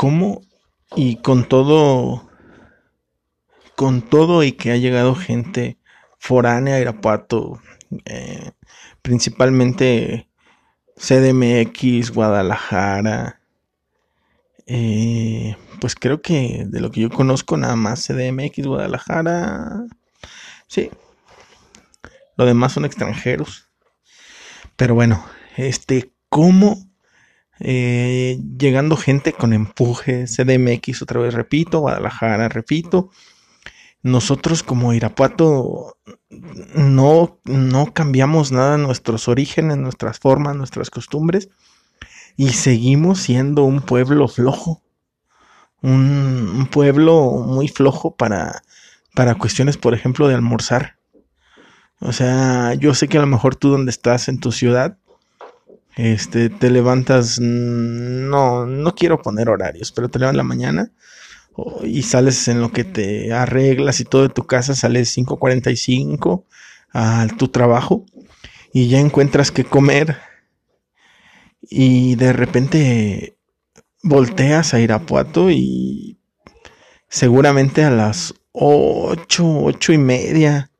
¿cómo? Y con todo, con todo y que ha llegado gente foránea a Irapuato, eh, principalmente CDMX, Guadalajara, eh, pues creo que de lo que yo conozco nada más CDMX, Guadalajara, sí, lo demás son extranjeros. Pero bueno, este, ¿cómo eh, llegando gente con empuje, CDMX otra vez repito, Guadalajara repito, nosotros como Irapuato no, no cambiamos nada nuestros orígenes, nuestras formas, nuestras costumbres y seguimos siendo un pueblo flojo, un, un pueblo muy flojo para, para cuestiones, por ejemplo, de almorzar. O sea, yo sé que a lo mejor tú donde estás en tu ciudad, este, te levantas, no, no quiero poner horarios, pero te levantas en la mañana y sales en lo que te arreglas y todo de tu casa, sales 5.45 a tu trabajo y ya encuentras que comer y de repente volteas a Irapuato y seguramente a las 8, 8 y media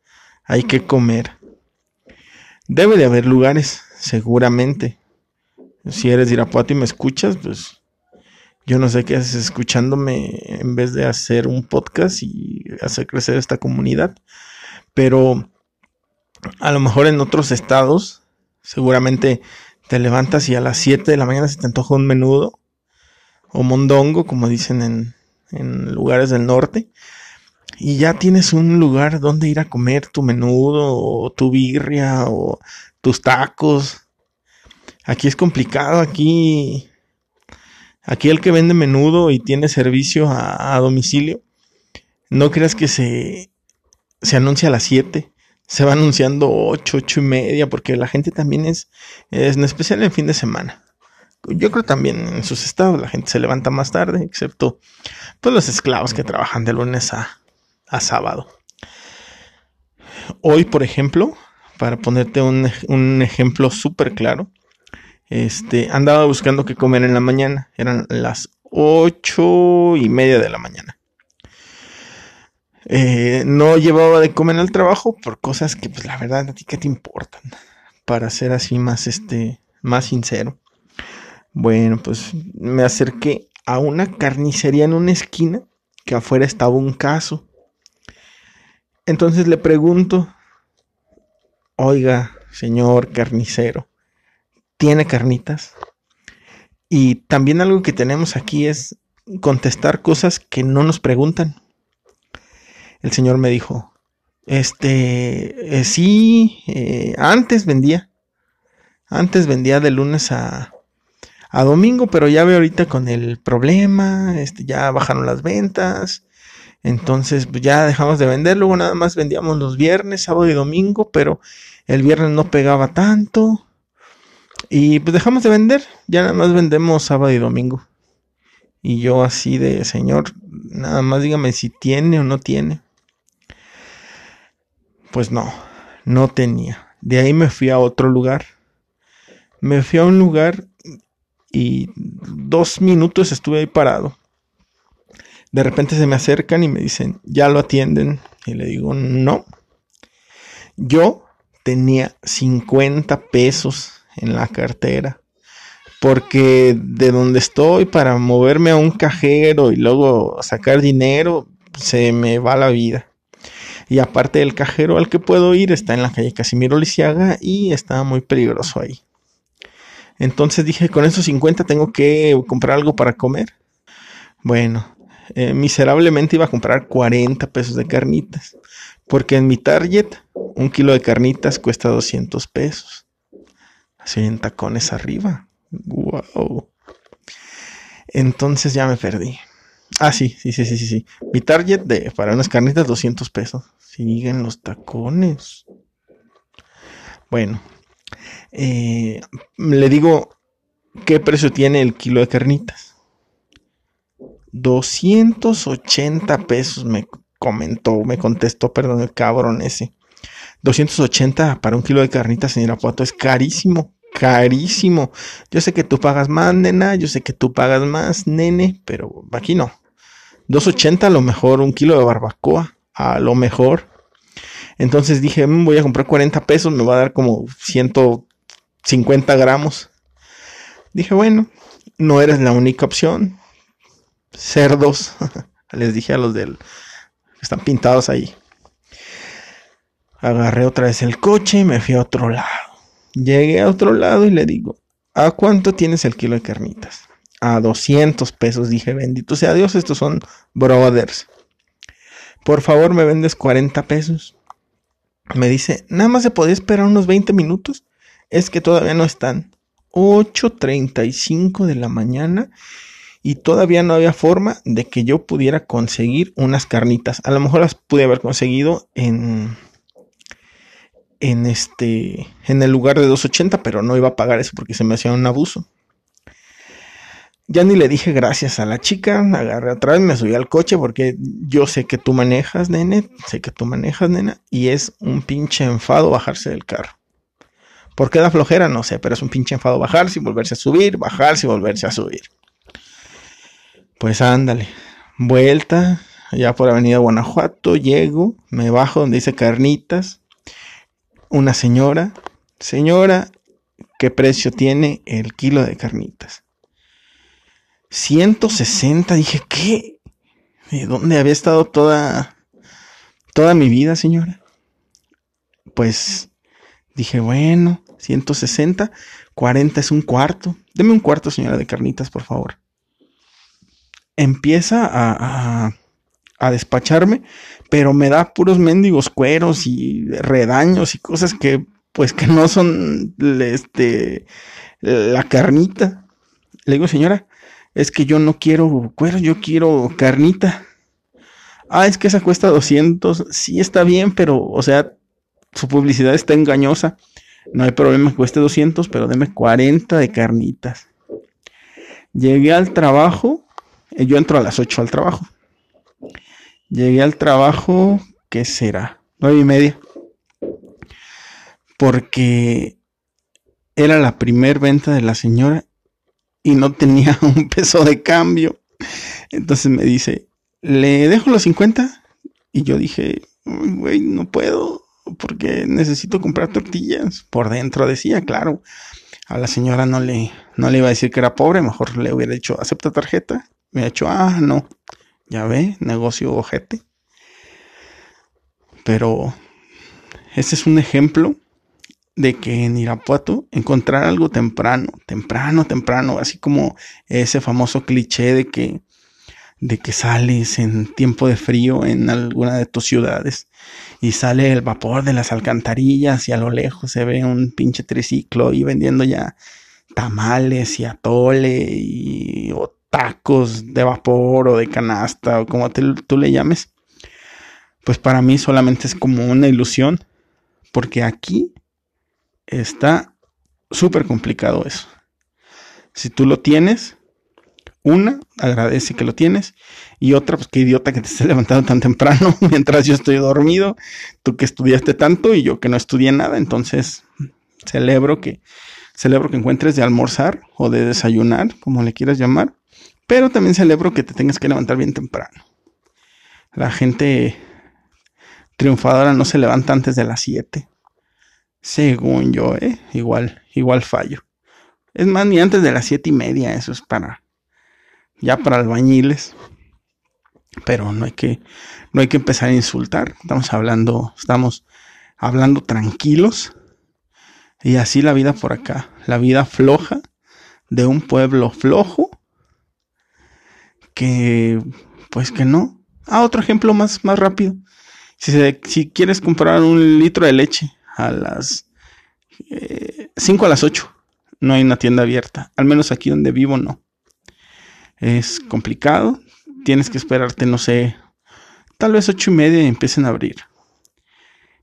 hay que comer. Debe de haber lugares, seguramente. Si eres Irapuato y me escuchas, pues yo no sé qué haces escuchándome en vez de hacer un podcast y hacer crecer esta comunidad. Pero a lo mejor en otros estados, seguramente te levantas y a las 7 de la mañana se te antoja un menudo o mondongo, como dicen en, en lugares del norte y ya tienes un lugar donde ir a comer tu menudo o tu birria o tus tacos. Aquí es complicado, aquí aquí el que vende menudo y tiene servicio a, domicilio, no creas que se, se anuncia a las 7, se va anunciando 8, 8 y media, porque la gente también es, es en especial en fin de semana. Yo creo también en sus estados la gente se levanta más tarde, excepto pues los esclavos que trabajan de lunes a, a sábado. Hoy, por ejemplo, para ponerte un, ejemplo súper claro, este, andaba buscando qué comer en la mañana. Eran las ocho y media de la mañana. Eh, no llevaba de comer al trabajo por cosas que, pues, la verdad, a ti que te importan. Para ser así más, este, más sincero. Bueno, pues me acerqué a una carnicería en una esquina que afuera estaba un caso. Entonces le pregunto, oiga, señor carnicero, ¿tiene carnitas? Y también algo que tenemos aquí es contestar cosas que no nos preguntan. El señor me dijo, este, eh, sí, eh, antes vendía, antes vendía de lunes a, a domingo, pero ya veo ahorita con el problema, este, ya bajaron las ventas, entonces pues, ya dejamos de vender, luego nada más vendíamos los viernes, sábado y domingo, pero el viernes no pegaba tanto. Y pues dejamos de vender, ya nada más vendemos sábado y domingo. Y yo así de, señor, nada más dígame si tiene o no tiene. Pues no, no tenía. De ahí me fui a otro lugar. Me fui a un lugar y dos minutos estuve ahí parado de repente se me acercan y me dicen, ¿ya lo atienden? Y le digo, no. Yo tenía 50 pesos en la cartera. Porque de donde estoy para moverme a un cajero y luego sacar dinero, se me va la vida. Y aparte del cajero al que puedo ir está en la calle Casimiro Lisiaga y está muy peligroso ahí. Entonces dije, con esos 50 tengo que comprar algo para comer. Bueno, eh, miserablemente iba a comprar 40 pesos de carnitas. Porque en mi target, un kilo de carnitas cuesta 200 pesos. Así en tacones arriba. Wow. Entonces ya me perdí. Ah, sí, sí, sí, sí, sí. Mi target de, para unas carnitas, 200 pesos. Siguen los tacones. Bueno, eh, le digo, ¿qué precio tiene el kilo de carnitas? 280 pesos me comentó, me contestó, perdón, el cabrón ese. 280 para un kilo de carnitas en Irapuato es carísimo, carísimo. Yo sé que tú pagas más, nena, yo sé que tú pagas más, nene, pero aquí no. 2.80 a lo mejor, un kilo de barbacoa, a lo mejor. Entonces dije, mm, voy a comprar 40 pesos, me va a dar como 150 gramos. Dije, bueno, no eres la única opción. Cerdos, les dije a los del están pintados ahí. Agarré otra vez el coche y me fui a otro lado. Llegué a otro lado y le digo, ¿a cuánto tienes el kilo de carnitas? A 200 pesos. Dije, bendito sea Dios, estos son brothers. Por favor, me vendes 40 pesos. Me dice, nada más se podía esperar unos 20 minutos. Es que todavía no están. 8.35 de la mañana y todavía no había forma de que yo pudiera conseguir unas carnitas. A lo mejor las pude haber conseguido en en este en el lugar de 280, pero no iba a pagar eso porque se me hacía un abuso. Ya ni le dije gracias a la chica, agarré atrás, me subí al coche porque yo sé que tú manejas, nene, sé que tú manejas, nena, y es un pinche enfado bajarse del carro. ¿Por qué da flojera? No sé, pero es un pinche enfado bajarse y volverse a subir, bajarse y volverse a subir. Pues ándale, vuelta, ya por Avenida Guanajuato, llego, me bajo donde dice carnitas, una señora, señora, ¿qué precio tiene el kilo de carnitas? 160, dije, ¿qué? ¿De dónde había estado toda, toda mi vida, señora? Pues dije, bueno, 160, 40 es un cuarto. Deme un cuarto, señora, de carnitas, por favor. Empieza a, a, a despacharme, pero me da puros mendigos cueros y redaños y cosas que pues que no son este la carnita. Le digo, señora, es que yo no quiero cueros, yo quiero carnita. Ah, es que esa cuesta 200. Sí, está bien, pero, o sea, su publicidad está engañosa. No hay problema cueste 200, pero deme 40 de carnitas. Llegué al trabajo. Eh, yo entro a las 8 al trabajo. Llegué al trabajo, ¿qué será? Nueve y media. Porque era la primer venta de la señora y no tenía un peso de cambio. Entonces me dice, ¿le dejo los 50? Y yo dije, güey, no puedo porque necesito comprar tortillas. Por dentro decía, claro. A la señora no le, no le iba a decir que era pobre, mejor le hubiera dicho, ¿acepta tarjeta? Me ha dicho, ah, no. Ya ve, negocio ojete. Pero ese es un ejemplo de que en Irapuato encontrar algo temprano, temprano, temprano, así como ese famoso cliché de que de que sales en tiempo de frío en alguna de tus ciudades y sale el vapor de las alcantarillas y a lo lejos se ve un pinche triciclo y vendiendo ya tamales y atole y tacos de vapor o de canasta o como tú le llames, pues para mí solamente es como una ilusión, porque aquí está súper complicado eso. Si tú lo tienes, una, agradece que lo tienes, y otra, pues qué idiota que te estés levantando tan temprano mientras yo estoy dormido, tú que estudiaste tanto y yo que no estudié nada, entonces celebro que celebro que encuentres de almorzar o de desayunar, como le quieras llamar, pero también celebro que te tengas que levantar bien temprano. La gente triunfadora no se levanta antes de las 7. Según yo, ¿eh? Igual, igual fallo. Es más, ni antes de las siete y media, eso es para, ya para albañiles. Pero no hay que, no hay que empezar a insultar. Estamos hablando, estamos hablando tranquilos. Y así la vida por acá, la vida floja de un pueblo flojo que, pues que no. Ah, otro ejemplo más, más rápido. Si, si quieres comprar un litro de leche a las 5 eh, a las 8, no hay una tienda abierta. Al menos aquí donde vivo no. Es complicado. Tienes que esperarte, no sé, tal vez ocho y media y empiecen a abrir.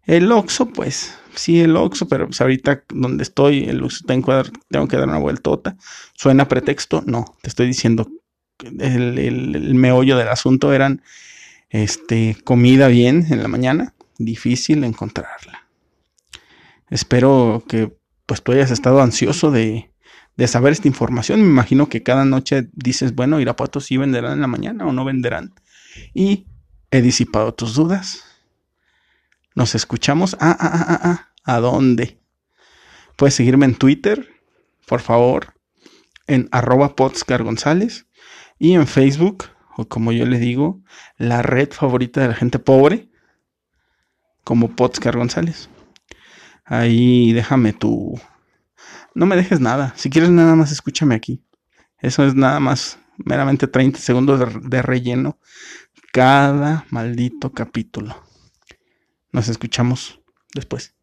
El Oxxo, pues, sí, el Oxxo, pero pues ahorita donde estoy, el Oxxo tengo, tengo que dar una vueltota. ¿Suena pretexto? No, te estoy diciendo el, meollo del asunto eran este, comida bien en la mañana, difícil encontrarla. Espero que pues tú hayas estado ansioso de, de saber esta información. Me imagino que cada noche dices, bueno, Irapuato sí venderán en la mañana o no venderán. Y he disipado tus dudas. Nos escuchamos. Ah, ah, ah, ah, ah. ¿A dónde? Puedes seguirme en Twitter, por favor, en arroba González y en Facebook, o como yo le digo, la red favorita de la gente pobre, como Potscar González. Ahí déjame tu... No me dejes nada. Si quieres nada más escúchame aquí. Eso es nada más meramente 30 segundos de, de relleno cada maldito capítulo. Nos escuchamos después.